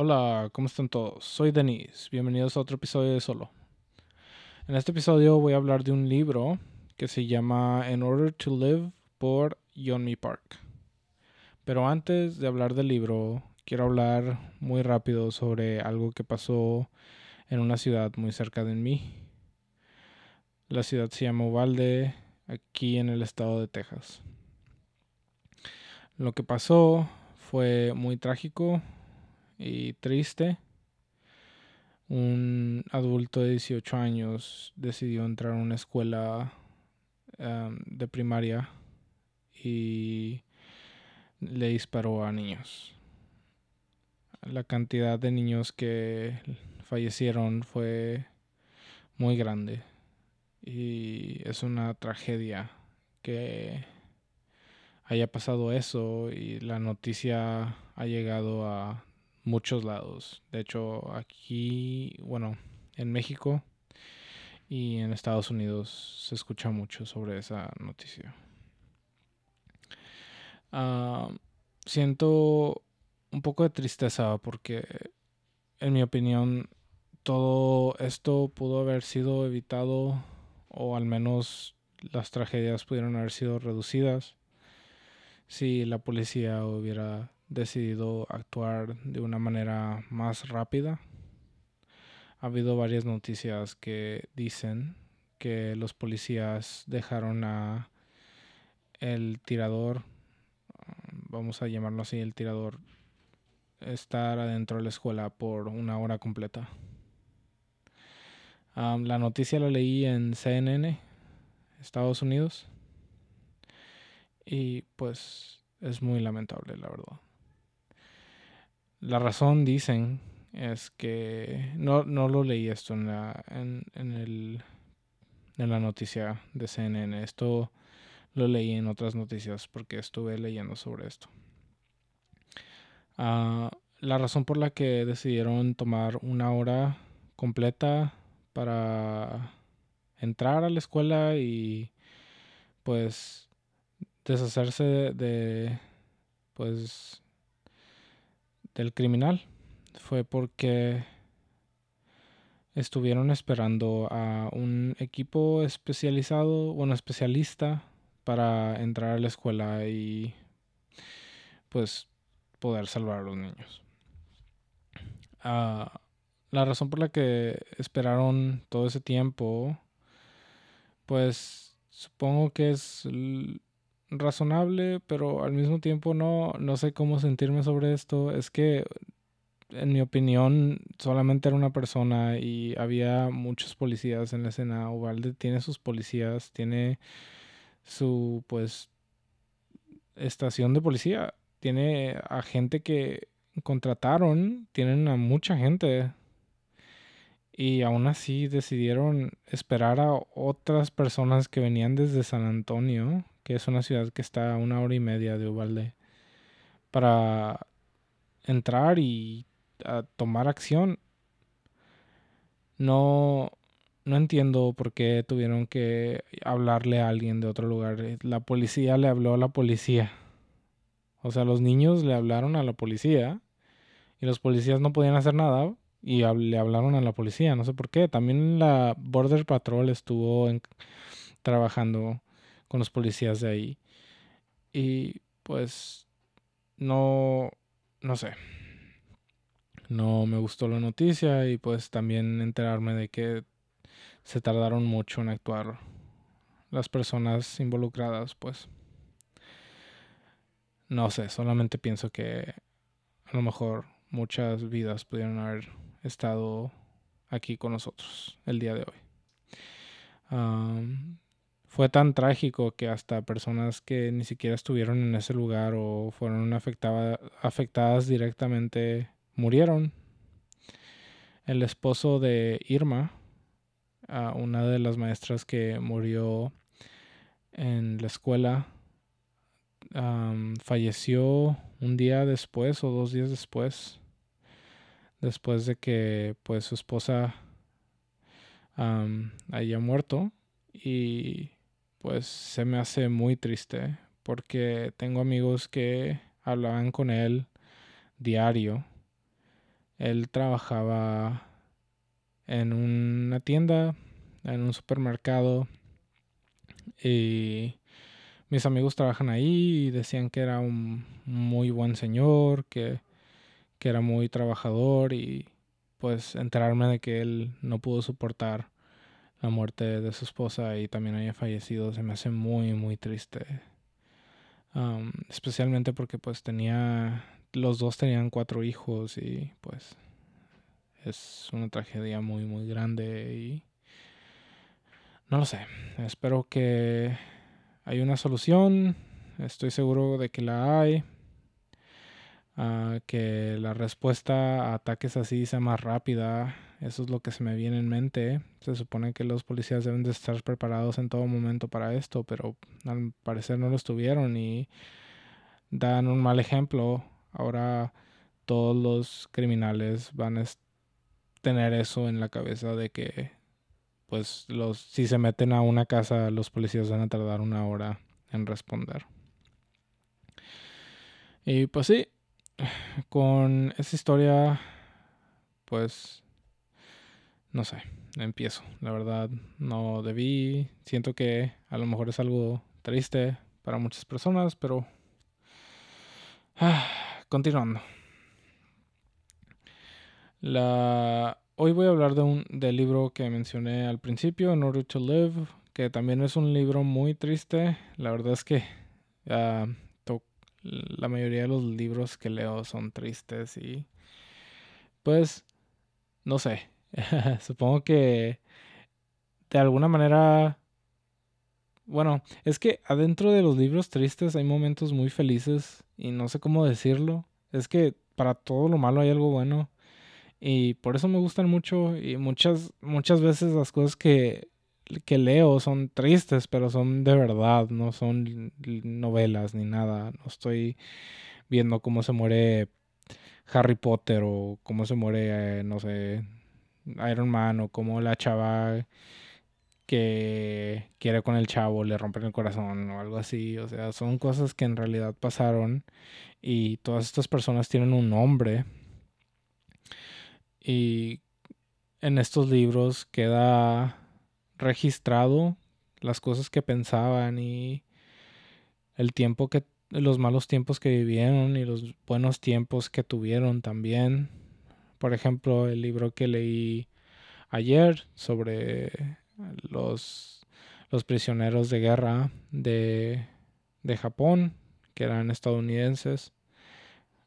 Hola, ¿cómo están todos? Soy Denis, bienvenidos a otro episodio de Solo. En este episodio voy a hablar de un libro que se llama In Order to Live por Yeonmi Park. Pero antes de hablar del libro, quiero hablar muy rápido sobre algo que pasó en una ciudad muy cerca de mí. La ciudad se llama Uvalde, aquí en el estado de Texas. Lo que pasó fue muy trágico y triste. Un adulto de 18 años decidió entrar a una escuela em, de primaria y le disparó a niños. La cantidad de niños que fallecieron fue muy grande y es una tragedia que haya pasado eso y la noticia ha llegado a muchos lados. De hecho, aquí, bueno, en México y en Estados Unidos se escucha mucho sobre esa noticia. Ah, siento un poco de tristeza porque, en mi opinión, todo esto pudo haber sido evitado o al menos las tragedias pudieron haber sido reducidas si la policía hubiera decidido actuar de una manera más rápida. Ha habido varias noticias que dicen que los policías dejaron a el tirador, vamos a llamarlo así, el tirador, estar adentro de la escuela por una hora completa. la noticia la leí en CNN, Estados Unidos, y pues es muy lamentable, la verdad. La razón, dicen, es que no, no lo leí esto en la, en, en, el, en la noticia de CNN. Esto lo leí en otras noticias porque estuve leyendo sobre esto. Uh, la razón por la que decidieron tomar una hora completa para entrar a la escuela y pues deshacerse de, de pues del criminal fue porque estuvieron esperando a un equipo especializado, bueno, especialista para entrar a la escuela y pues poder salvar a los niños. Ah, la razón por la que esperaron todo ese tiempo, pues supongo que es razonable, pero al mismo tiempo no, no sé cómo sentirme sobre esto. Es que, en mi opinión, solamente era una persona y había muchos policías en la escena. Uvalde tiene sus policías, tiene su, pues, estación de policía. Tiene a gente que contrataron, tienen a mucha gente. Y aún así decidieron esperar a otras personas que venían desde San Antonio que es una ciudad que está a una hora y media de Uvalde, para entrar y tomar acción. No, no entiendo por qué tuvieron que hablarle a alguien de otro lugar. La policía le habló a la policía. O sea, los niños le hablaron a la policía y los policías no podían hacer nada y le hablaron a la policía. No sé por qué. También la Border Patrol estuvo trabajando con los policías de ahí. Y pues no, no sé. No me gustó la noticia y pues también enterarme de que se tardaron mucho en actuar las personas involucradas, pues. No sé, solamente pienso que a lo mejor muchas vidas pudieron haber estado aquí con nosotros el día de hoy fue tan trágico que hasta personas que ni siquiera estuvieron en ese lugar o fueron afectadas directamente murieron. El esposo de Irma, una de las maestras que murió en la escuela, falleció un día después o dos días después, después de que pues su esposa haya muerto y pues se me hace muy triste porque tengo amigos que hablaban con él diario. Él trabajaba en una tienda, en un supermercado y mis amigos trabajan ahí y decían que era un muy buen señor, que, que era muy trabajador y pues enterarme de que él no pudo soportar la muerte de su esposa y también haya fallecido se me hace muy muy triste. Especialmente porque pues tenía los dos tenían cuatro hijos y pues es una tragedia muy muy grande y no lo sé. Espero que hay una solución. Estoy seguro de que la hay. Que la respuesta a ataques así sea más rápida eso es lo que se me viene en mente. Se supone que los policías deben de estar preparados en todo momento para esto, pero al parecer no lo estuvieron y dan un mal ejemplo. Ahora todos los criminales van a tener eso en la cabeza de que pues los si se meten a una casa los policías van a tardar una hora en responder. Y pues sí, con esa historia pues no sé, empiezo. La verdad, no debí. Siento que a lo mejor es algo triste para muchas personas, pero... Ah, continuando. Hoy voy a hablar de un del libro que mencioné al principio, In Order to Live, que también es un libro muy triste. La verdad es que ah, la mayoría de los libros que leo son tristes y pues no sé, Supongo que de alguna manera... Bueno, es que adentro de los libros tristes hay momentos muy felices y no sé cómo decirlo. Es que para todo lo malo hay algo bueno y por eso me gustan mucho y muchas muchas veces las cosas que, que leo son tristes, pero son de verdad, no son novelas ni nada. No estoy viendo cómo se muere Harry Potter o cómo se muere, no sé, Iron Man o como la chava que quiere con el chavo le rompen el corazón o algo así. O sea, son cosas que en realidad pasaron y todas estas personas tienen un nombre. Y en estos libros queda registrado las cosas que pensaban y el tiempo que los malos tiempos que vivieron y los buenos tiempos que tuvieron también. Por ejemplo, el libro que leí ayer sobre los, los prisioneros de guerra de, de Japón, que eran estadounidenses.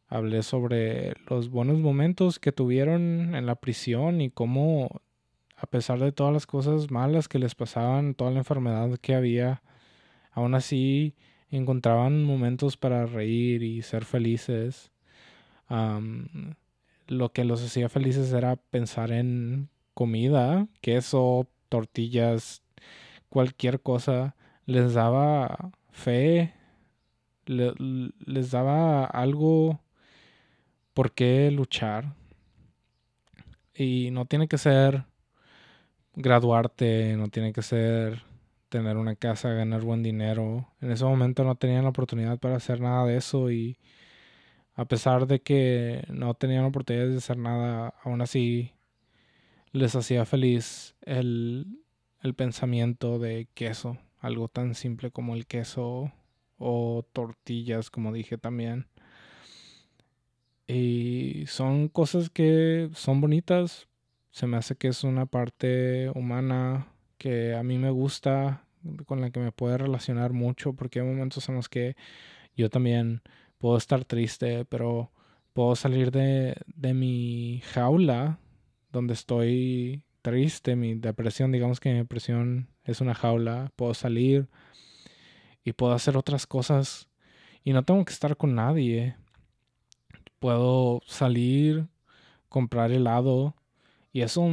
Hablé sobre los buenos momentos que tuvieron en la prisión y cómo, a pesar de todas las cosas malas que les pasaban, toda la enfermedad que había, aún así encontraban momentos para reír y ser felices lo que los hacía felices era pensar en comida, queso, tortillas, cualquier cosa. Les daba fe, les daba algo por qué luchar. Y no tiene que ser graduarte, no tiene que ser tener una casa, ganar buen dinero. En ese momento no tenían la oportunidad para hacer nada de eso y a pesar de que no tenían oportunidades de hacer nada, aún así les hacía feliz el, el pensamiento de queso, algo tan simple como el queso o tortillas, como dije también. Y son cosas que son bonitas, se me hace que es una parte humana que a mí me gusta, con la que me puede relacionar mucho, porque hay momentos en los que yo también puedo estar triste, pero puedo salir de, de mi jaula donde estoy triste, mi depresión, digamos que mi depresión es una jaula, puedo salir y puedo hacer otras cosas y no tengo que estar con nadie. Puedo salir, comprar helado y eso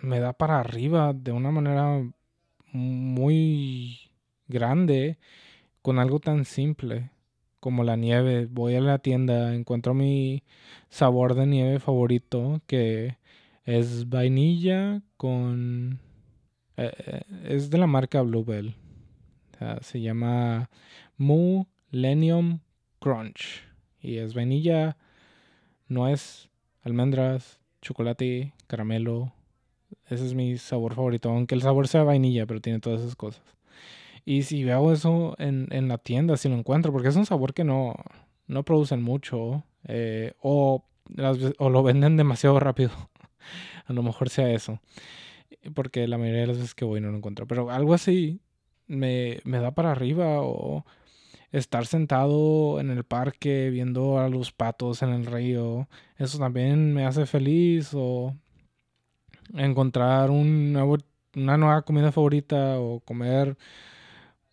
me da para arriba de una manera muy grande con algo tan simple como la nieve. Voy a la tienda, encuentro mi sabor de nieve favorito, que es vainilla con... Eh, eh, es de la marca Bluebell. se llama Millennium Crunch. Y es vainilla, nuez, almendras, chocolate, caramelo. Ese es mi sabor favorito, aunque el sabor sea vainilla, pero tiene todas esas cosas. Y si veo eso en, en la tienda, si lo encuentro, porque es un sabor que no, no producen mucho, eh, o, o lo venden demasiado rápido. A lo mejor sea eso. Porque la mayoría de las veces que voy no lo encuentro. Pero algo así me, me da para arriba o estar sentado en el parque viendo a los patos en el río. Eso también me hace feliz o encontrar un una nueva comida favorita o comer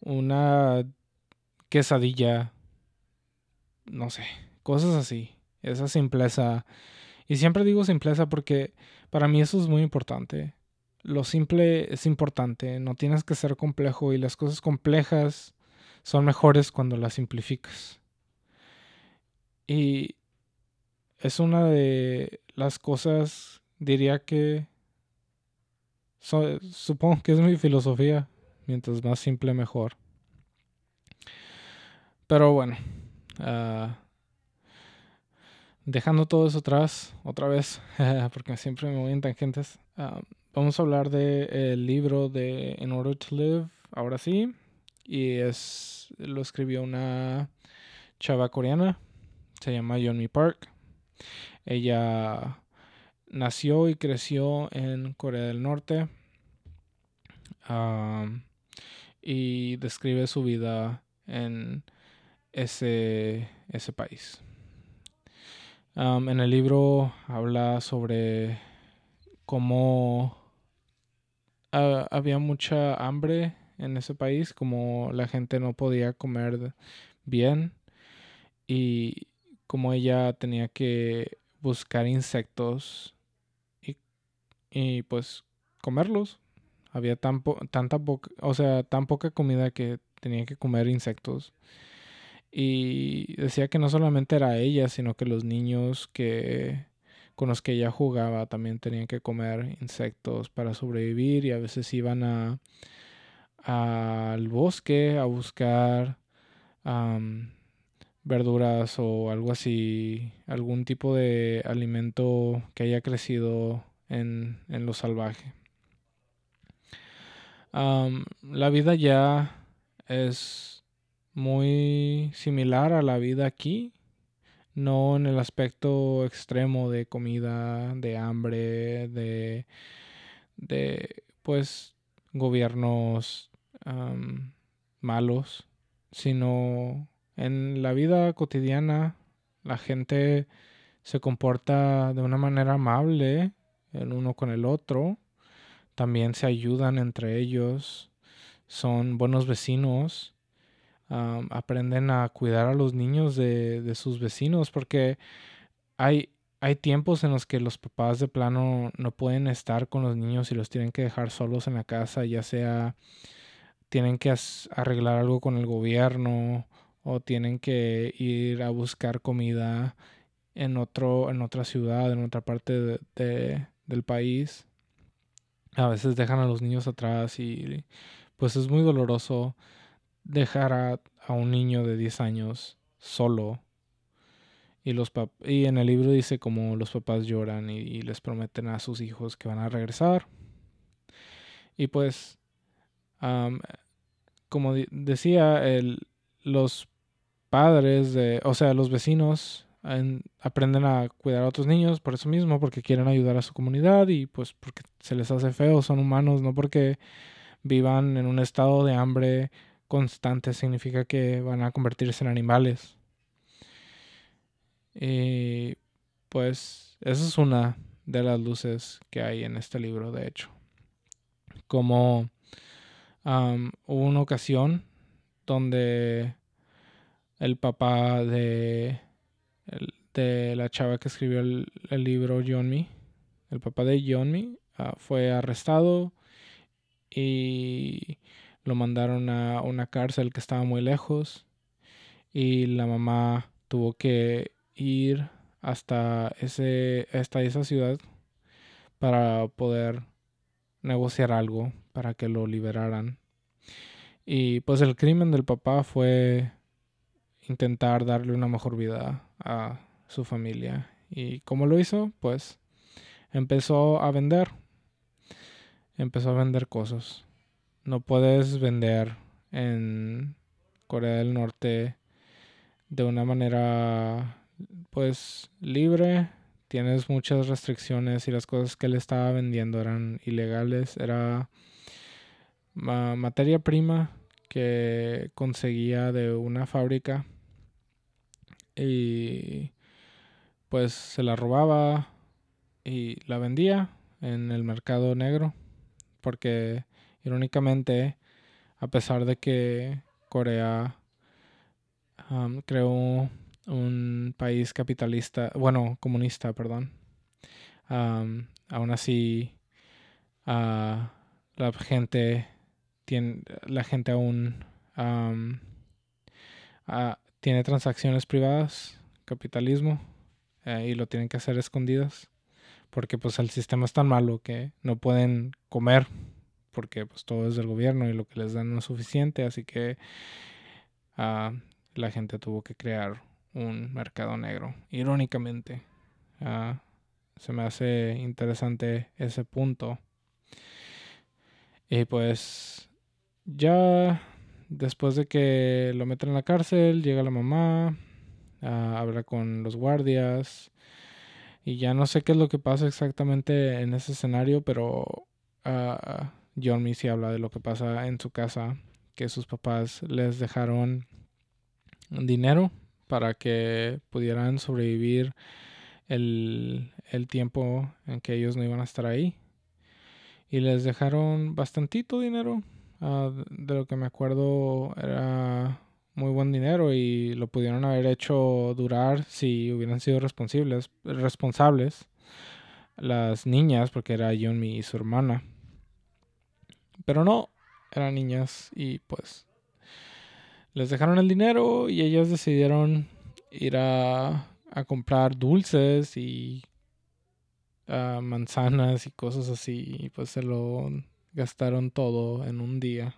una quesadilla. No sé, cosas así. Esa simpleza. Y siempre digo simpleza porque para mí eso es muy importante. Lo simple es importante, no tienes que ser complejo y las cosas complejas son mejores cuando las simplificas. Y es una de las cosas, diría que, supongo que es mi filosofía, mientras más simple mejor. Pero bueno, uh, dejando todo eso atrás, otra vez, porque siempre me voy en tangentes, ah, vamos a hablar del el libro de In Order to Live, ahora sí, y es, lo escribió una chava coreana, se llama Yeonmi Park. Ella nació y creció en Corea del Norte ah, y describe su vida en ese, ese país en el libro habla sobre cómo había mucha hambre en ese país, como la gente no podía comer bien y como ella tenía que buscar insectos y, y pues comerlos. Había tan tanta o sea, tan poca comida que tenía que comer insectos. Y decía que no solamente era ella, sino que los niños que con los que ella jugaba también tenían que comer insectos para sobrevivir y a veces iban a al bosque a buscar verduras o algo así, algún tipo de alimento que haya crecido en, en lo salvaje. La vida ya es muy similar a la vida aquí, no en el aspecto extremo de comida, de hambre, de, de pues gobiernos malos, sino en la vida cotidiana la gente se comporta de una manera amable el uno con el otro, también se ayudan entre ellos, son buenos vecinos aprenden a cuidar a los niños de, de, sus vecinos porque hay, hay tiempos en los que los papás de plano no pueden estar con los niños y los tienen que dejar solos en la casa, ya sea tienen que arreglar algo con el gobierno o tienen que ir a buscar comida en otro en otra ciudad, en otra parte de, del país. A veces dejan a los niños atrás y pues es muy doloroso dejar a, un niño de 10 años solo. Y, los y en el libro dice como los papás lloran y, les prometen a sus hijos que van a regresar. Y pues, como decía, el, los padres, de, o sea, los vecinos aprenden a cuidar a otros niños por eso mismo, porque quieren ayudar a su comunidad y pues porque se les hace feo, son humanos, no porque vivan en un estado de hambre constante significa que van a convertirse en animales. Y pues esa es una de las luces que hay en este libro, de hecho. Como hubo una ocasión donde el papá de, de la chava que escribió el, libro Johnny, el papá de Johnny, ah, fue arrestado y lo mandaron a una cárcel que estaba muy lejos y la mamá tuvo que ir hasta ese hasta esa ciudad para poder negociar algo para que lo liberaran. Y pues el crimen del papá fue intentar darle una mejor vida a su familia. ¿Y cómo lo hizo? Pues empezó a vender. Empezó a vender cosas. No puedes vender en Corea del Norte de una manera pues libre. Tienes muchas restricciones y las cosas que él estaba vendiendo eran ilegales. Era materia prima que conseguía de una fábrica y pues se la robaba y la vendía en el mercado negro porque irónicamente a pesar de que Corea creó un país capitalista, bueno, comunista, perdón, aún así ah, la gente tiene, la gente aún ah, tiene transacciones privadas, capitalismo, eh, y lo tienen que hacer escondidas, porque pues el sistema es tan malo que no pueden comer, porque pues todo es del gobierno y lo que les dan no es suficiente, así que ah, la gente tuvo que crear un mercado negro, irónicamente. Ah, se me hace interesante ese punto. Y pues ya después de que lo meten en la cárcel, llega la mamá, a habla con los guardias. Y ya no sé qué es lo que pasa exactamente en ese escenario, pero uh, John Missy habla de lo que pasa en su casa, que sus papás les dejaron dinero para que pudieran sobrevivir el, el tiempo en que ellos no iban a estar ahí. Y les dejaron bastantito dinero, Ah, de lo que me acuerdo era muy buen dinero y lo pudieron haber hecho durar si hubieran sido responsables, responsables las niñas, porque era Yunmi y su hermana. Pero no, eran niñas y pues les dejaron el dinero y ellas decidieron ir a, comprar dulces y ah, manzanas y cosas así y pues se lo gastaron todo en un día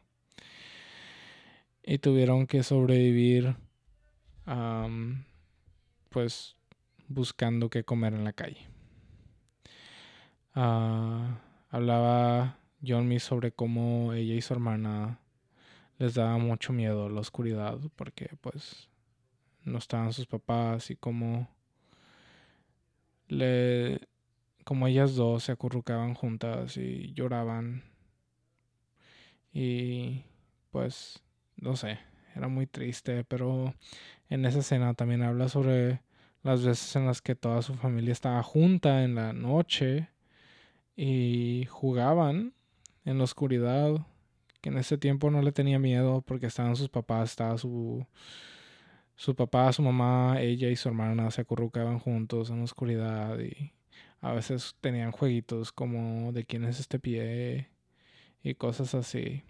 y tuvieron que sobrevivir pues buscando qué comer en la calle. Ah, hablaba John sobre cómo ella y su hermana les daba mucho miedo la oscuridad porque pues no estaban sus papás y cómo le como ellas dos se acurrucaban juntas y lloraban y pues, no sé, era muy triste, pero en esa escena también habla sobre las veces en las que toda su familia estaba junta en la noche y jugaban en la oscuridad, que en ese tiempo no le tenía miedo porque estaban sus papás, estaba su su papá, su mamá, ella y su hermana se acurrucaban juntos en la oscuridad y a veces tenían jueguitos como de quién es este pie y cosas así.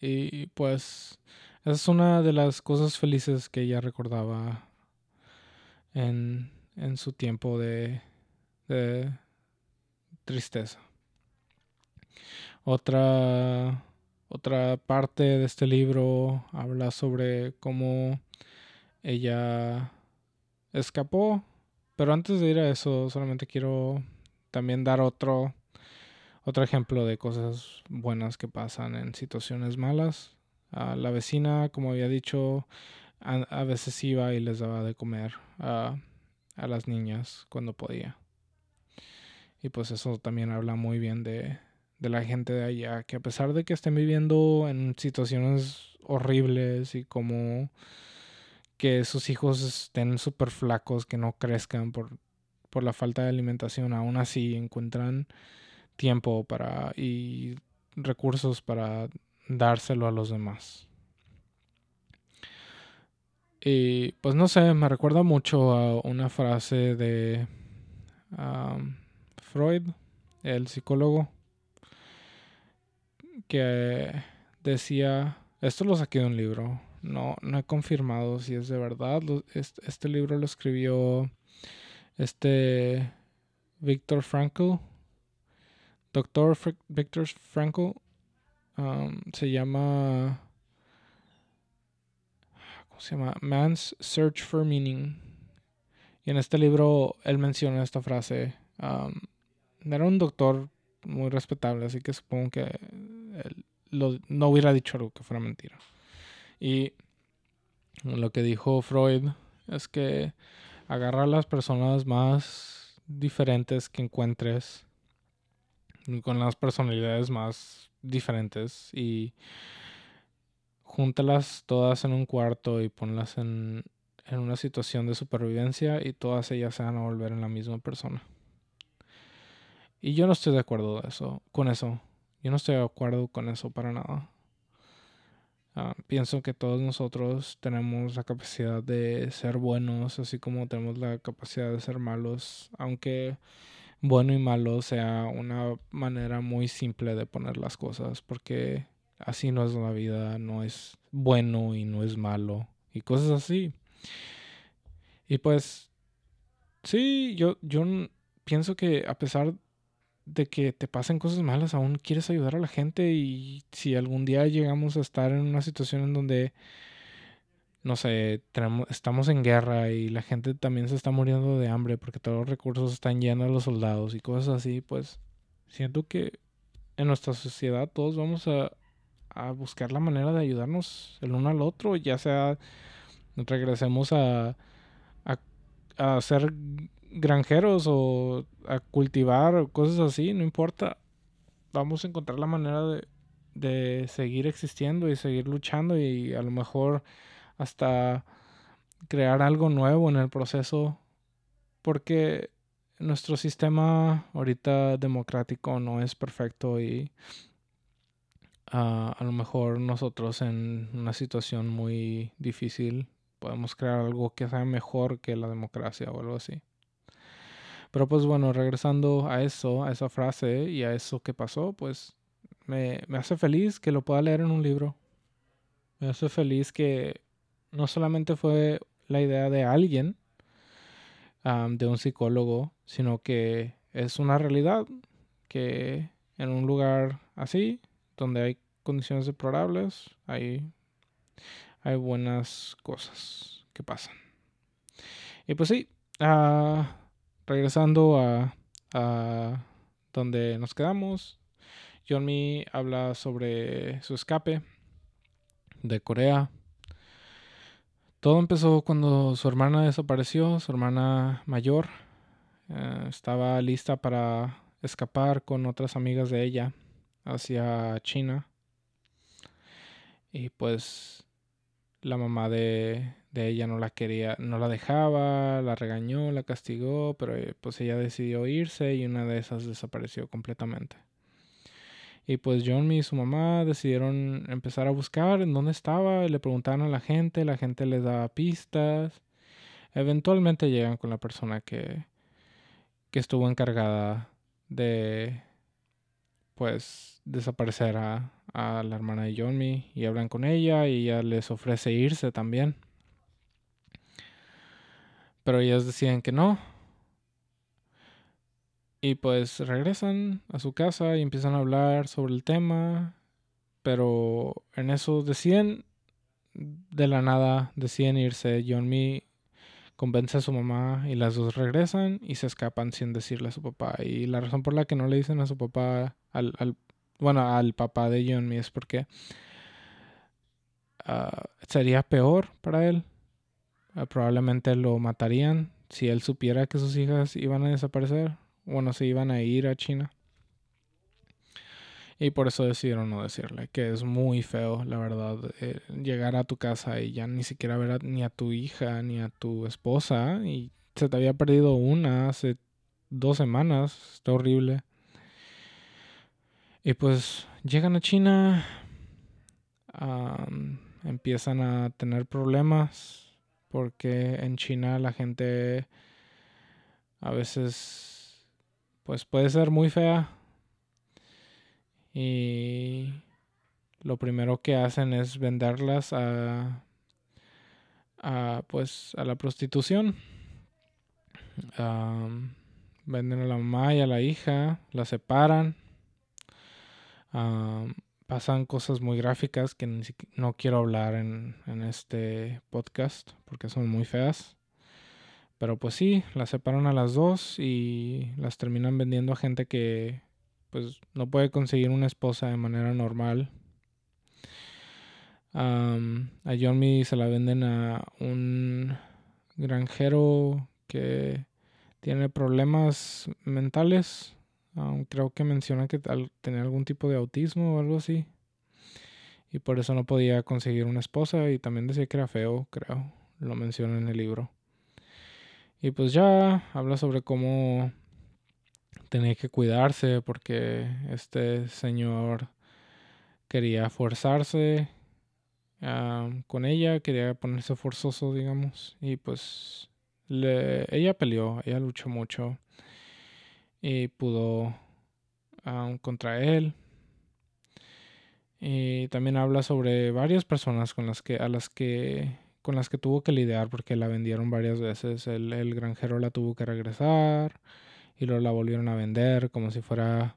Y pues esa es una de las cosas felices que ella recordaba en, en su tiempo de, de tristeza. Otra, otra parte de este libro habla sobre cómo ella escapó. Pero antes de ir a eso, solamente quiero también dar otro otro ejemplo de cosas buenas que pasan en situaciones malas. a la vecina, como había dicho, a, veces iba y les daba de comer a, a las niñas cuando podía. Y pues eso también habla muy bien de, de la gente de allá, que a pesar de que estén viviendo en situaciones horribles y como que sus hijos estén súper flacos, que no crezcan por, por la falta de alimentación, aún así encuentran tiempo para y recursos para dárselo a los demás. Y pues no sé, me recuerda mucho a una frase de Freud, el psicólogo, que decía, esto lo saqué de un libro, no, no he confirmado si es de verdad, este, libro lo escribió este Víctor Frankl, Doctor Victor Frankl um, se llama. ¿Cómo se llama? Man's Search for Meaning. Y en este libro él menciona esta frase. era un doctor muy respetable, así que supongo que no hubiera dicho algo que fuera mentira. Y lo que dijo Freud es que agarra a las personas más diferentes que encuentres, con las personalidades más diferentes y júntalas todas en un cuarto y ponlas en, en una situación de supervivencia y todas ellas se van a volver en la misma persona. Y yo no estoy de acuerdo con eso. Yo no estoy de acuerdo con eso para nada. Ah, pienso que todos nosotros tenemos la capacidad de ser buenos, así como tenemos la capacidad de ser malos, aunque bueno y malo sea una manera muy simple de poner las cosas, porque así no es la vida, no es bueno y no es malo, y cosas así. Y pues, sí, yo, yo pienso que a pesar de que te pasen cosas malas, aún quieres ayudar a la gente y si algún día llegamos a estar en una situación en donde, no sé, tenemos, estamos en guerra y la gente también se está muriendo de hambre porque todos los recursos están llenos a los soldados y cosas así, pues siento que en nuestra sociedad todos vamos a, a buscar la manera de ayudarnos el uno al otro, ya sea regresemos a, a, a ser granjeros o a cultivar o cosas así, no importa. Vamos a encontrar la manera de, de seguir existiendo y seguir luchando y a lo mejor hasta crear algo nuevo en el proceso porque nuestro sistema ahorita democrático no es perfecto y ah, a lo mejor nosotros en una situación muy difícil podemos crear algo que sea mejor que la democracia o algo así. Pero pues bueno, regresando a eso, a esa frase y a eso que pasó, pues me, hace feliz que lo pueda leer en un libro. Me hace feliz que no solamente fue la idea de alguien, de un psicólogo, sino que es una realidad que en un lugar así, donde hay condiciones deplorables, hay, hay buenas cosas que pasan. Y pues sí, uh, regresando a, a donde nos quedamos, John Me habla sobre su escape de Corea. Todo empezó cuando su hermana desapareció, su hermana mayor. Eh, estaba lista para escapar con otras amigas de ella hacia China. Y pues la mamá de, de ella no la quería, no la dejaba, la regañó, la castigó, pero eh, pues ella decidió irse y una de esas desapareció completamente. Y pues John y su mamá decidieron empezar a buscar en dónde estaba, le preguntaron a la gente, la gente les daba pistas. Eventualmente llegan con la persona que, que estuvo encargada de pues desaparecer a, a la hermana de John y hablan con ella y ella les ofrece irse también. Pero ellas deciden que no. Y pues regresan a su casa y empiezan a hablar sobre el tema. Pero en eso deciden, de la nada, deciden irse. John Me convence a su mamá y las dos regresan y se escapan sin decirle a su papá. Y la razón por la que no le dicen a su papá, al, al bueno, al papá de John Me es porque ah, sería peor para él Ah, probablemente lo matarían si él supiera que sus hijas iban a desaparecer. Bueno, se iban a ir a China. Y por eso decidieron no decirle, que es muy feo, la verdad, eh, llegar a tu casa y ya ni siquiera ver ni a tu hija ni a tu esposa y se te había perdido una hace dos semanas, está horrible. Y pues llegan a China, empiezan a tener problemas porque en China la gente a veces pues puede ser muy fea. Y lo primero que hacen es venderlas a, a pues a la prostitución. Venden a la mamá y a la hija la separan. Pasan cosas muy gráficas que no quiero hablar en, en, este podcast porque son muy feas. Pero pues sí, las separan a las dos y las terminan vendiendo a gente que pues no puede conseguir una esposa de manera normal. a Yomi se la venden a un granjero que tiene problemas mentales. creo que menciona que tenía algún tipo de autismo o algo así. Y por eso no podía conseguir una esposa y también decía que era feo, creo. Lo menciona en el libro. Y pues ya habla sobre cómo tenía que cuidarse porque este señor quería forzarse con ella, quería ponerse forzoso, digamos. Y pues ella peleó, ella luchó mucho y pudo contra él. Y también habla sobre varias personas con las que, a las que con las que tuvo que lidiar porque la vendieron varias veces. El, granjero la tuvo que regresar y luego la volvieron a vender como si fuera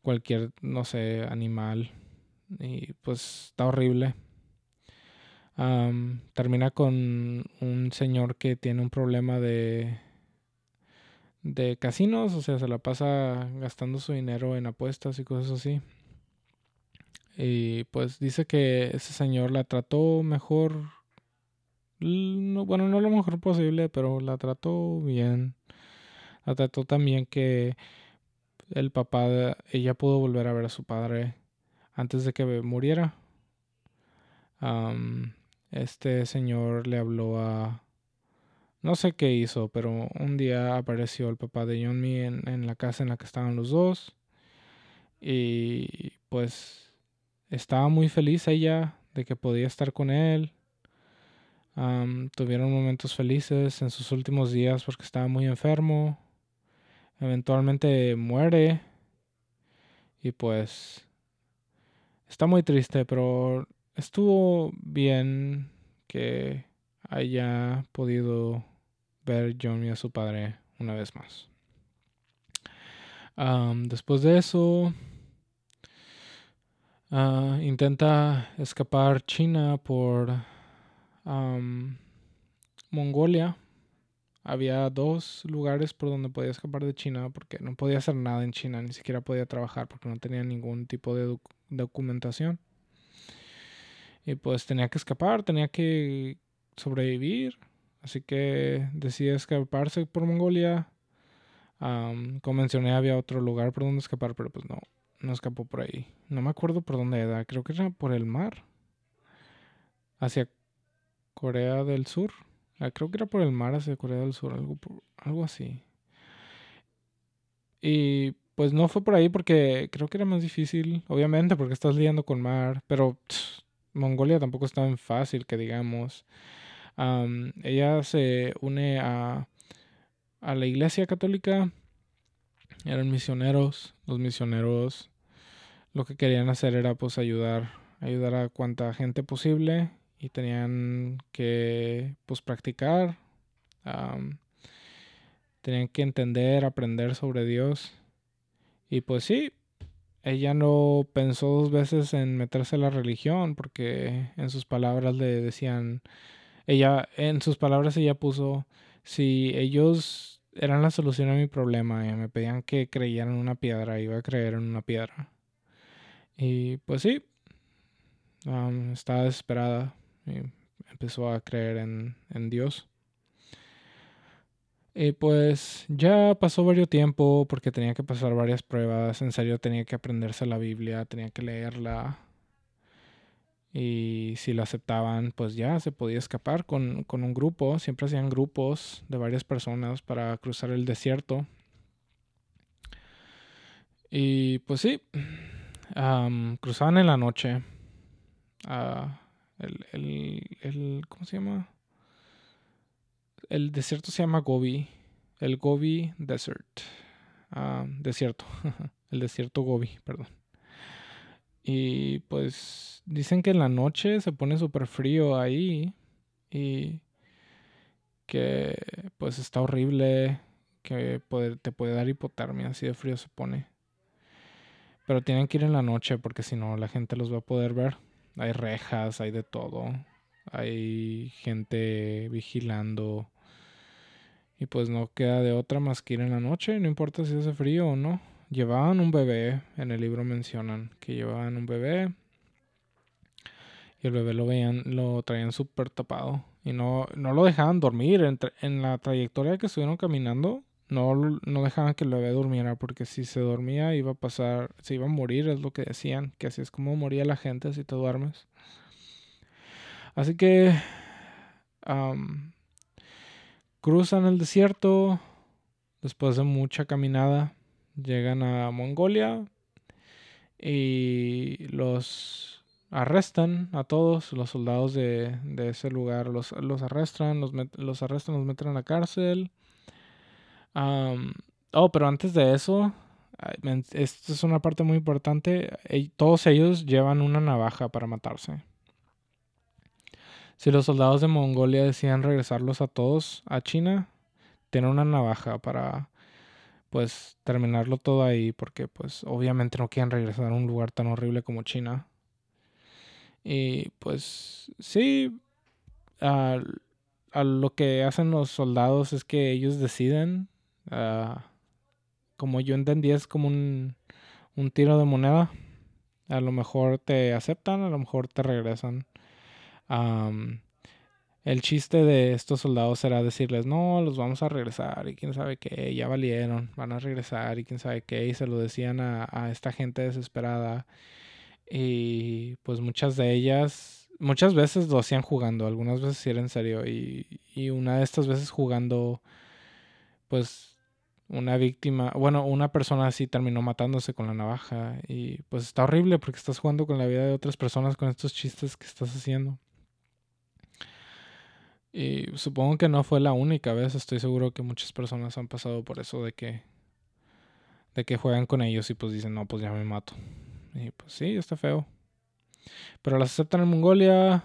cualquier, no sé, animal. Y pues está horrible. termina con un señor que tiene un problema de de casinos, o sea, se la pasa gastando su dinero en apuestas y cosas así. Y pues dice que ese señor la trató mejor bueno, no lo mejor posible, pero la trató bien. La trató también que el papá, ella pudo volver a ver a su padre antes de que muriera. este señor le habló a... No sé qué hizo, pero un día apareció el papá de Yonmi en, en la casa en la que estaban los dos. Y pues estaba muy feliz ella de que podía estar con él tuvieron momentos felices en sus últimos días porque estaba muy enfermo. Eventualmente muere. Y pues está muy triste, pero estuvo bien que haya podido ver John y a su padre una vez más. después de eso, ah, intenta escapar China por Mongolia. Había dos lugares por donde podía escapar de China porque no podía hacer nada en China, ni siquiera podía trabajar porque no tenía ningún tipo de documentación. Y pues tenía que escapar, tenía que sobrevivir. Así que decide escaparse por Mongolia. como mencioné, había otro lugar por donde escapar, pero pues no, no escapó por ahí. No me acuerdo por dónde era, creo que era por el mar. Hacia Corea del Sur. Ah, creo que era por el mar hacia Corea del Sur, algo, así. Y pues no fue por ahí porque creo que era más difícil, obviamente, porque estás lidiando con mar, pero Mongolia tampoco es tan fácil que digamos. ella se une a, a la iglesia católica, eran misioneros, los misioneros lo que querían hacer era pues ayudar, ayudar a cuanta gente posible y tenían que pues practicar, tenían que entender, aprender sobre Dios. Y pues sí, ella no pensó dos veces en meterse a la religión porque en sus palabras le decían, ella, en sus palabras ella puso, si ellos eran la solución a mi problema y me pedían que creyera en una piedra, iba a creer en una piedra. Y pues sí, estaba desesperada y empezó a creer en, en Dios. Y pues ya pasó varios tiempo porque tenía que pasar varias pruebas. En serio tenía que aprenderse la Biblia, tenía que leerla. Y si la aceptaban, pues ya se podía escapar con, con un grupo. Siempre hacían grupos de varias personas para cruzar el desierto. Y pues sí, cruzaban en la noche. Uh, el, el, el, ¿Cómo se llama? El desierto se llama Gobi. El Gobi Desert. Ah, desierto. el desierto Gobi, perdón. Y pues dicen que en la noche se pone súper frío ahí. Y que pues está horrible. Que te puede dar hipotermia, así de frío se pone. Pero tienen que ir en la noche porque si no la gente los va a poder ver. Hay rejas, hay de todo. Hay gente vigilando. Y pues no queda de otra más que ir en la noche, no importa si hace frío o no. Llevaban un bebé, en el libro mencionan que llevaban un bebé. Y el bebé lo veían, lo traían súper tapado. Y no, no lo dejaban dormir. en la trayectoria que estuvieron caminando, no, no dejaban que el bebé durmiera. Porque si se dormía iba a pasar, se iba a morir, es lo que decían. Que así es como moría la gente si te duermes. Así que cruzan el desierto después de mucha caminada. Llegan a Mongolia y los arrestan a todos los soldados de, ese lugar. Los, los arrestan, los, los, arrestan, los meten a la cárcel. Oh, pero antes de eso, esta es una parte muy importante. Todos ellos llevan una navaja para matarse. Si los soldados de Mongolia decían regresarlos a todos a China, tienen una navaja para pues terminarlo todo ahí porque pues obviamente no quieren regresar a un lugar tan horrible como China. Y pues sí, a, lo que hacen los soldados es que ellos deciden, ah, como yo entendí es como un, un tiro de moneda. A lo mejor te aceptan, a lo mejor te regresan el chiste de estos soldados era decirles, no, los vamos a regresar y quién sabe qué, ya valieron, van a regresar y quién sabe qué, y se lo decían a, esta gente desesperada. Y pues muchas de ellas, muchas veces lo hacían jugando, algunas veces sí era en serio, y, y una de estas veces jugando, pues una víctima, bueno, una persona así terminó matándose con la navaja, y pues está horrible porque estás jugando con la vida de otras personas con estos chistes que estás haciendo. Y supongo que no fue la única vez, estoy seguro que muchas personas han pasado por eso de que de que juegan con ellos y pues dicen, "No, pues ya me mato." Y pues sí, está feo. Pero las aceptan en Mongolia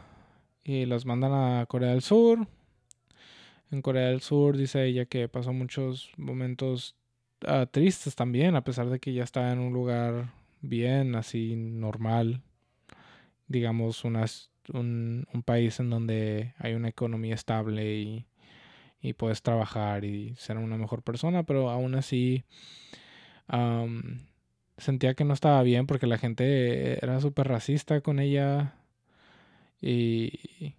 y las mandan a Corea del Sur. En Corea del Sur dice ella que pasó muchos momentos ah, tristes también, a pesar de que ya estaba en un lugar bien, así normal. Digamos, unas un, país en donde hay una economía estable y, puedes trabajar y ser una mejor persona, pero aún así sentía que no estaba bien porque la gente era súper racista con ella y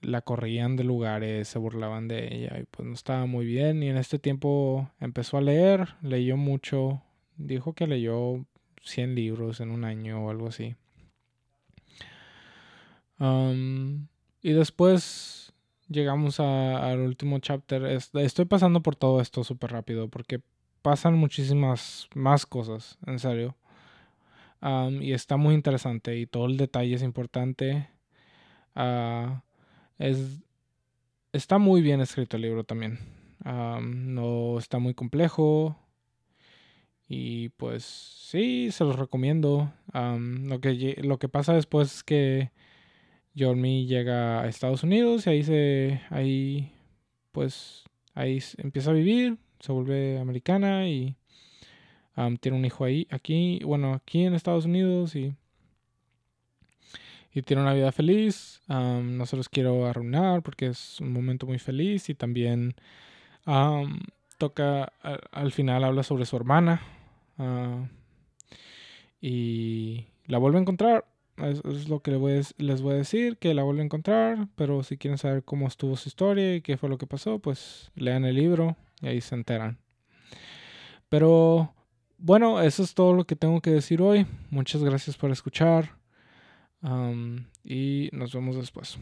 la corrían de lugares, se burlaban de ella y pues no estaba muy bien y en este tiempo empezó a leer, leyó mucho, dijo que leyó 100 libros en un año o algo así y después llegamos al último chapter. estoy pasando por todo esto súper rápido porque pasan muchísimas más cosas, en serio. y está muy interesante y todo el detalle es importante. Ah, es, está muy bien escrito el libro también. no está muy complejo. Y pues sí, se los recomiendo. lo, que, lo que pasa después es que Jormi llega a Estados Unidos y ahí se ahí pues ahí empieza a vivir, se vuelve americana y tiene un hijo ahí aquí, bueno, aquí en Estados Unidos y y tiene una vida feliz. no se los quiero arruinar porque es un momento muy feliz y también toca al, final habla sobre su hermana ah, y la vuelve a encontrar es, lo que les voy, a, les voy a decir, que la vuelvo a encontrar, pero si quieren saber cómo estuvo su historia y qué fue lo que pasó, pues lean el libro y ahí se enteran. Pero bueno, eso es todo lo que tengo que decir hoy. Muchas gracias por escuchar y nos vemos después.